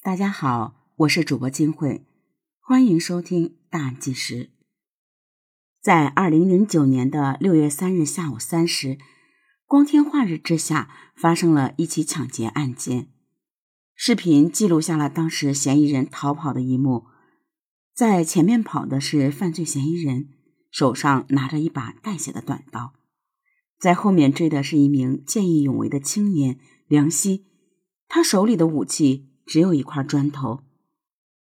大家好，我是主播金慧，欢迎收听大案纪实。在二零零九年的六月三日下午三时，光天化日之下，发生了一起抢劫案件。视频记录下了当时嫌疑人逃跑的一幕，在前面跑的是犯罪嫌疑人，手上拿着一把带血的短刀；在后面追的是一名见义勇为的青年梁希，他手里的武器。只有一块砖头。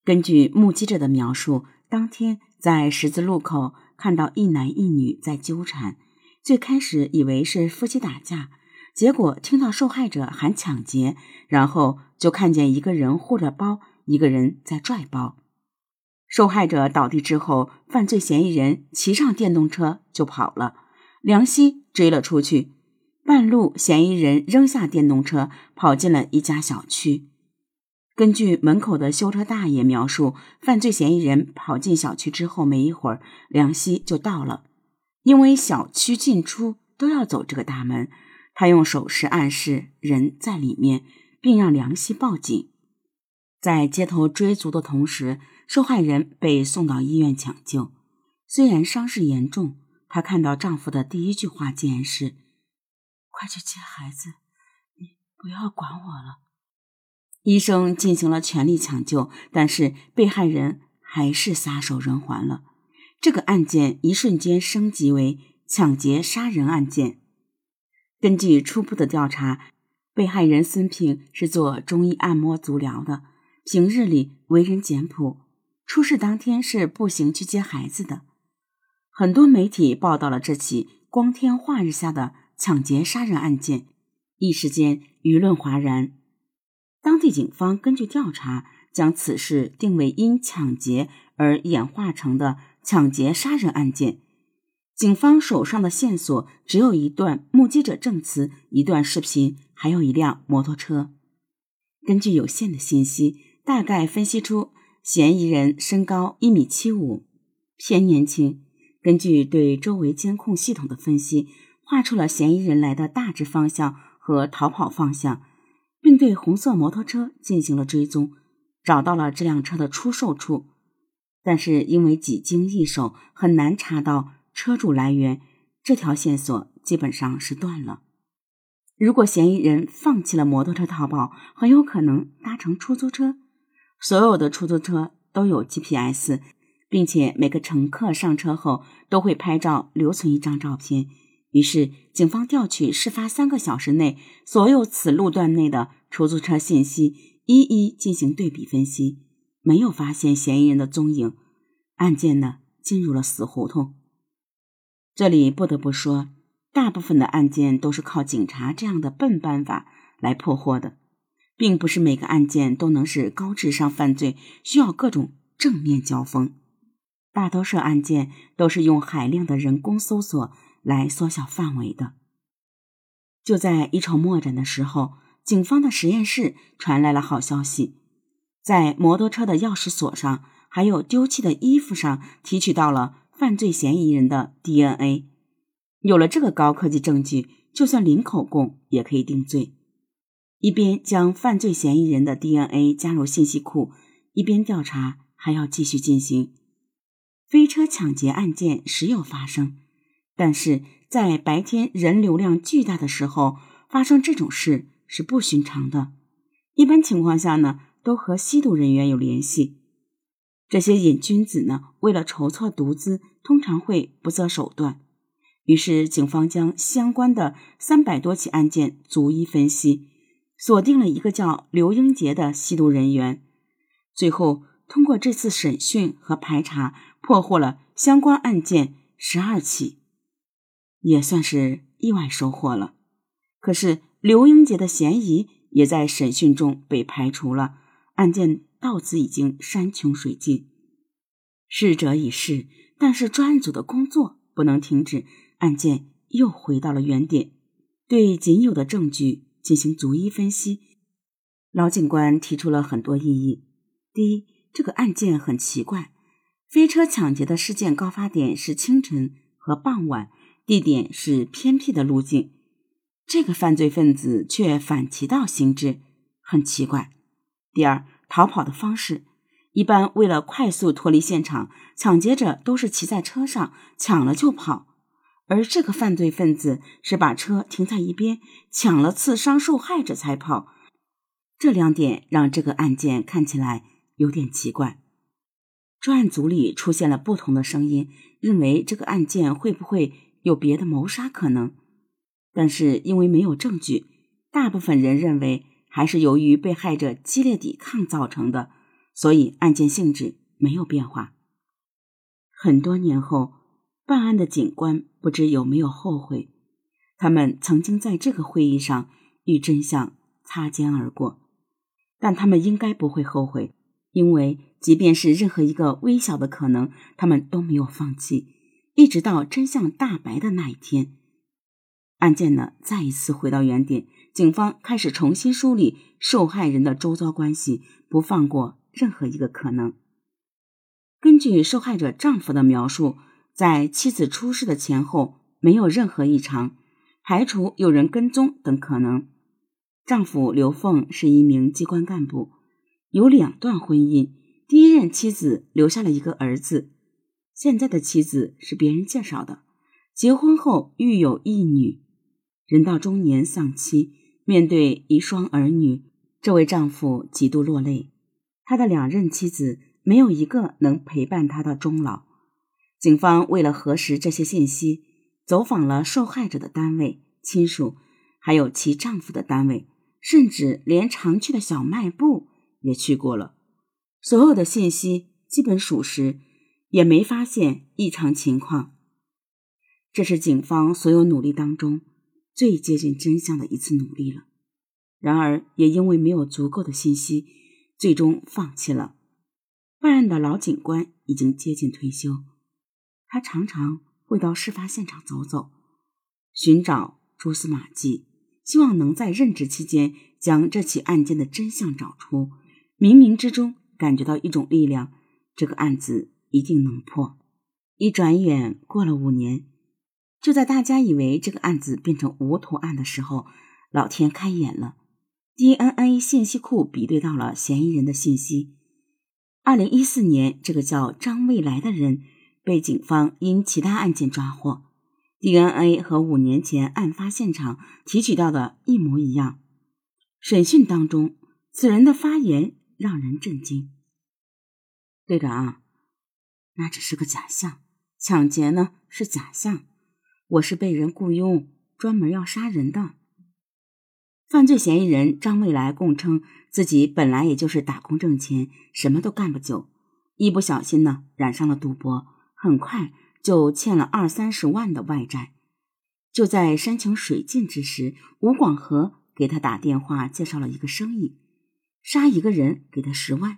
根据目击者的描述，当天在十字路口看到一男一女在纠缠，最开始以为是夫妻打架，结果听到受害者喊抢劫，然后就看见一个人护着包，一个人在拽包。受害者倒地之后，犯罪嫌疑人骑上电动车就跑了，梁希追了出去。半路，嫌疑人扔下电动车，跑进了一家小区。根据门口的修车大爷描述，犯罪嫌疑人跑进小区之后没一会儿，梁希就到了。因为小区进出都要走这个大门，他用手势暗示人在里面，并让梁希报警。在街头追逐的同时，受害人被送到医院抢救。虽然伤势严重，她看到丈夫的第一句话竟然是：“快去接孩子，你不要管我了。”医生进行了全力抢救，但是被害人还是撒手人寰了。这个案件一瞬间升级为抢劫杀人案件。根据初步的调查，被害人孙平是做中医按摩足疗的，平日里为人简朴。出事当天是步行去接孩子的。很多媒体报道了这起光天化日下的抢劫杀人案件，一时间舆论哗然。当地警方根据调查，将此事定为因抢劫而演化成的抢劫杀人案件。警方手上的线索只有一段目击者证词、一段视频，还有一辆摩托车。根据有限的信息，大概分析出嫌疑人身高一米七五，偏年轻。根据对周围监控系统的分析，画出了嫌疑人来的大致方向和逃跑方向。并对红色摩托车进行了追踪，找到了这辆车的出售处，但是因为几经易手，很难查到车主来源，这条线索基本上是断了。如果嫌疑人放弃了摩托车逃跑，很有可能搭乘出租车。所有的出租车都有 GPS，并且每个乘客上车后都会拍照留存一张照片。于是，警方调取事发三个小时内所有此路段内的出租车信息，一一进行对比分析，没有发现嫌疑人的踪影，案件呢进入了死胡同。这里不得不说，大部分的案件都是靠警察这样的笨办法来破获的，并不是每个案件都能是高智商犯罪，需要各种正面交锋。大多数案件都是用海量的人工搜索。来缩小范围的。就在一筹莫展的时候，警方的实验室传来了好消息：在摩托车的钥匙锁上，还有丢弃的衣服上，提取到了犯罪嫌疑人的 DNA。有了这个高科技证据，就算零口供也可以定罪。一边将犯罪嫌疑人的 DNA 加入信息库，一边调查还要继续进行。飞车抢劫案件时有发生。但是在白天人流量巨大的时候发生这种事是不寻常的。一般情况下呢，都和吸毒人员有联系。这些瘾君子呢，为了筹措毒资，通常会不择手段。于是，警方将相关的三百多起案件逐一分析，锁定了一个叫刘英杰的吸毒人员。最后，通过这次审讯和排查，破获了相关案件十二起。也算是意外收获了，可是刘英杰的嫌疑也在审讯中被排除了，案件到此已经山穷水尽。逝者已逝，但是专案组的工作不能停止，案件又回到了原点，对仅有的证据进行逐一分析。老警官提出了很多异议：第一，这个案件很奇怪，飞车抢劫的事件高发点是清晨和傍晚。地点是偏僻的路径，这个犯罪分子却反其道行之，很奇怪。第二，逃跑的方式。一般为了快速脱离现场，抢劫者都是骑在车上抢了就跑，而这个犯罪分子是把车停在一边，抢了刺伤受害者才跑。这两点让这个案件看起来有点奇怪。专案组里出现了不同的声音，认为这个案件会不会有别的谋杀可能？但是因为没有证据，大部分人认为还是由于被害者激烈抵抗造成的，所以案件性质没有变化。很多年后，办案的警官不知有没有后悔，他们曾经在这个会议上与真相擦肩而过，但他们应该不会后悔。因为，即便是任何一个微小的可能，他们都没有放弃，一直到真相大白的那一天。案件呢，再一次回到原点，警方开始重新梳理受害人的周遭关系，不放过任何一个可能。根据受害者丈夫的描述，在妻子出事的前后没有任何异常，排除有人跟踪等可能。丈夫刘凤是一名机关干部。有两段婚姻，第一任妻子留下了一个儿子，现在的妻子是别人介绍的，结婚后育有一女，人到中年丧妻，面对一双儿女，这位丈夫几度落泪。他的两任妻子没有一个能陪伴他到终老。警方为了核实这些信息，走访了受害者的单位、亲属，还有其丈夫的单位，甚至连常去的小卖部。也去过了，所有的信息基本属实，也没发现异常情况。这是警方所有努力当中最接近真相的一次努力了。然而，也因为没有足够的信息，最终放弃了。办案的老警官已经接近退休，他常常会到事发现场走走，寻找蛛丝马迹，希望能在任职期间将这起案件的真相找出。冥冥之中感觉到一种力量，这个案子一定能破。一转眼过了五年，就在大家以为这个案子变成无头案的时候，老天开眼了，DNA 信息库比对到了嫌疑人的信息。二零一四年，这个叫张未来的人被警方因其他案件抓获，DNA 和五年前案发现场提取到的一模一样。审讯当中，此人的发言。让人震惊，队长，那只是个假象，抢劫呢是假象，我是被人雇佣，专门要杀人的。犯罪嫌疑人张未来供称，自己本来也就是打工挣钱，什么都干不久，一不小心呢染上了赌博，很快就欠了二三十万的外债。就在山穷水尽之时，吴广和给他打电话介绍了一个生意。杀一个人给他十万，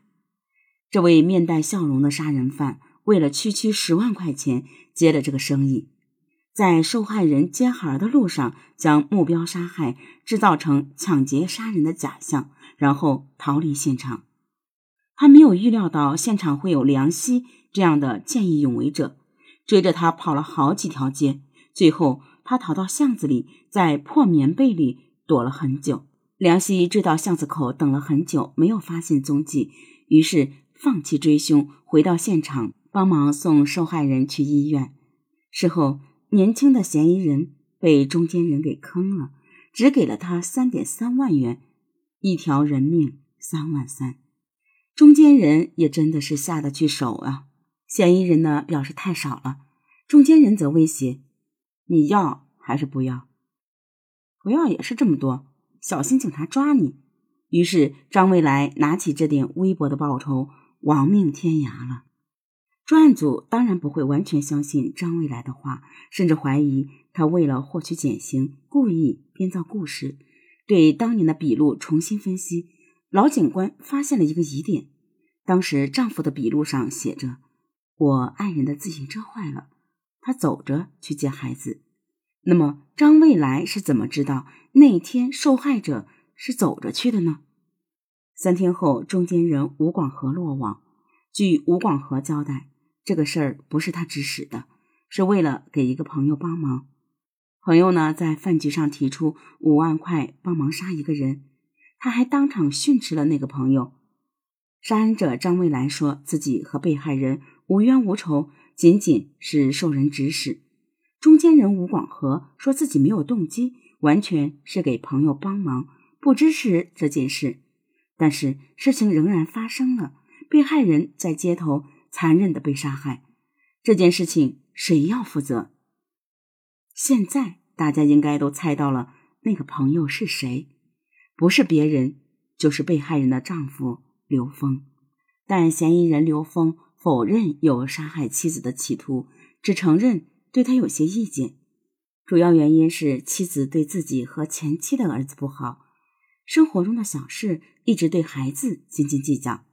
这位面带笑容的杀人犯为了区区十万块钱接了这个生意，在受害人接孩儿的路上将目标杀害，制造成抢劫杀人的假象，然后逃离现场。他没有预料到现场会有梁希这样的见义勇为者，追着他跑了好几条街，最后他逃到巷子里，在破棉被里躲了很久。梁希追到巷子口，等了很久，没有发现踪迹，于是放弃追凶，回到现场帮忙送受害人去医院。事后，年轻的嫌疑人被中间人给坑了，只给了他三点三万元，一条人命三万三。中间人也真的是下得去手啊！嫌疑人呢表示太少了，中间人则威胁：“你要还是不要？不要也是这么多。”小心警察抓你！于是张未来拿起这点微薄的报酬，亡命天涯了。专案组当然不会完全相信张未来的话，甚至怀疑他为了获取减刑，故意编造故事。对当年的笔录重新分析，老警官发现了一个疑点：当时丈夫的笔录上写着：“我爱人的自行车坏了，他走着去接孩子。”那么张未来是怎么知道那天受害者是走着去的呢？三天后，中间人吴广和落网。据吴广和交代，这个事儿不是他指使的，是为了给一个朋友帮忙。朋友呢，在饭局上提出五万块帮忙杀一个人，他还当场训斥了那个朋友。杀人者张未来说自己和被害人无冤无仇，仅仅是受人指使。中间人吴广和说自己没有动机，完全是给朋友帮忙，不支持这件事。但是事情仍然发生了，被害人在街头残忍的被杀害，这件事情谁要负责？现在大家应该都猜到了，那个朋友是谁？不是别人，就是被害人的丈夫刘峰。但嫌疑人刘峰否认有杀害妻子的企图，只承认。对他有些意见，主要原因是妻子对自己和前妻的儿子不好，生活中的小事一直对孩子斤斤计较。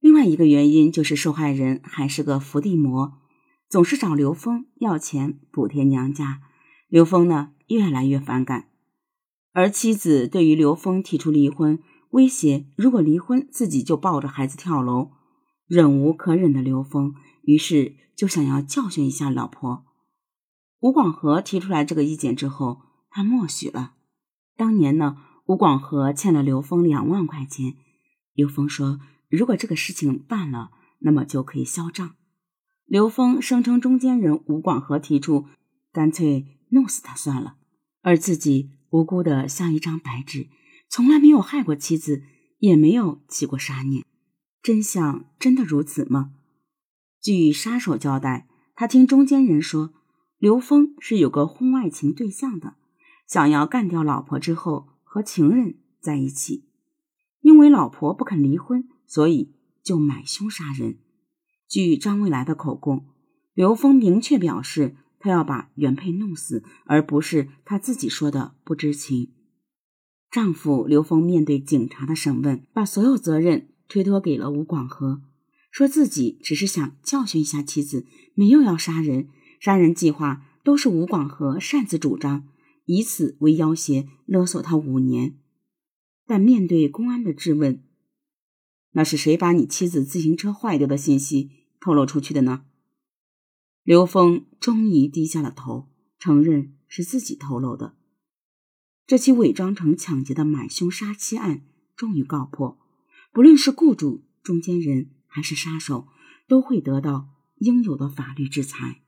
另外一个原因就是受害人还是个伏地魔，总是找刘峰要钱补贴娘家。刘峰呢越来越反感，而妻子对于刘峰提出离婚，威胁如果离婚自己就抱着孩子跳楼。忍无可忍的刘峰于是就想要教训一下老婆。吴广和提出来这个意见之后，他默许了。当年呢，吴广和欠了刘峰两万块钱，刘峰说如果这个事情办了，那么就可以销账。刘峰声称中间人吴广和提出，干脆弄死他算了，而自己无辜的像一张白纸，从来没有害过妻子，也没有起过杀念。真相真的如此吗？据杀手交代，他听中间人说。刘峰是有个婚外情对象的，想要干掉老婆之后和情人在一起，因为老婆不肯离婚，所以就买凶杀人。据张未来的口供，刘峰明确表示他要把原配弄死，而不是他自己说的不知情。丈夫刘峰面对警察的审问，把所有责任推脱给了吴广和，说自己只是想教训一下妻子，没有要杀人。杀人计划都是吴广和擅自主张，以此为要挟勒索他五年。但面对公安的质问，那是谁把你妻子自行车坏掉的信息透露出去的呢？刘峰终于低下了头，承认是自己透露的。这起伪装成抢劫的买凶杀妻案终于告破，不论是雇主、中间人还是杀手，都会得到应有的法律制裁。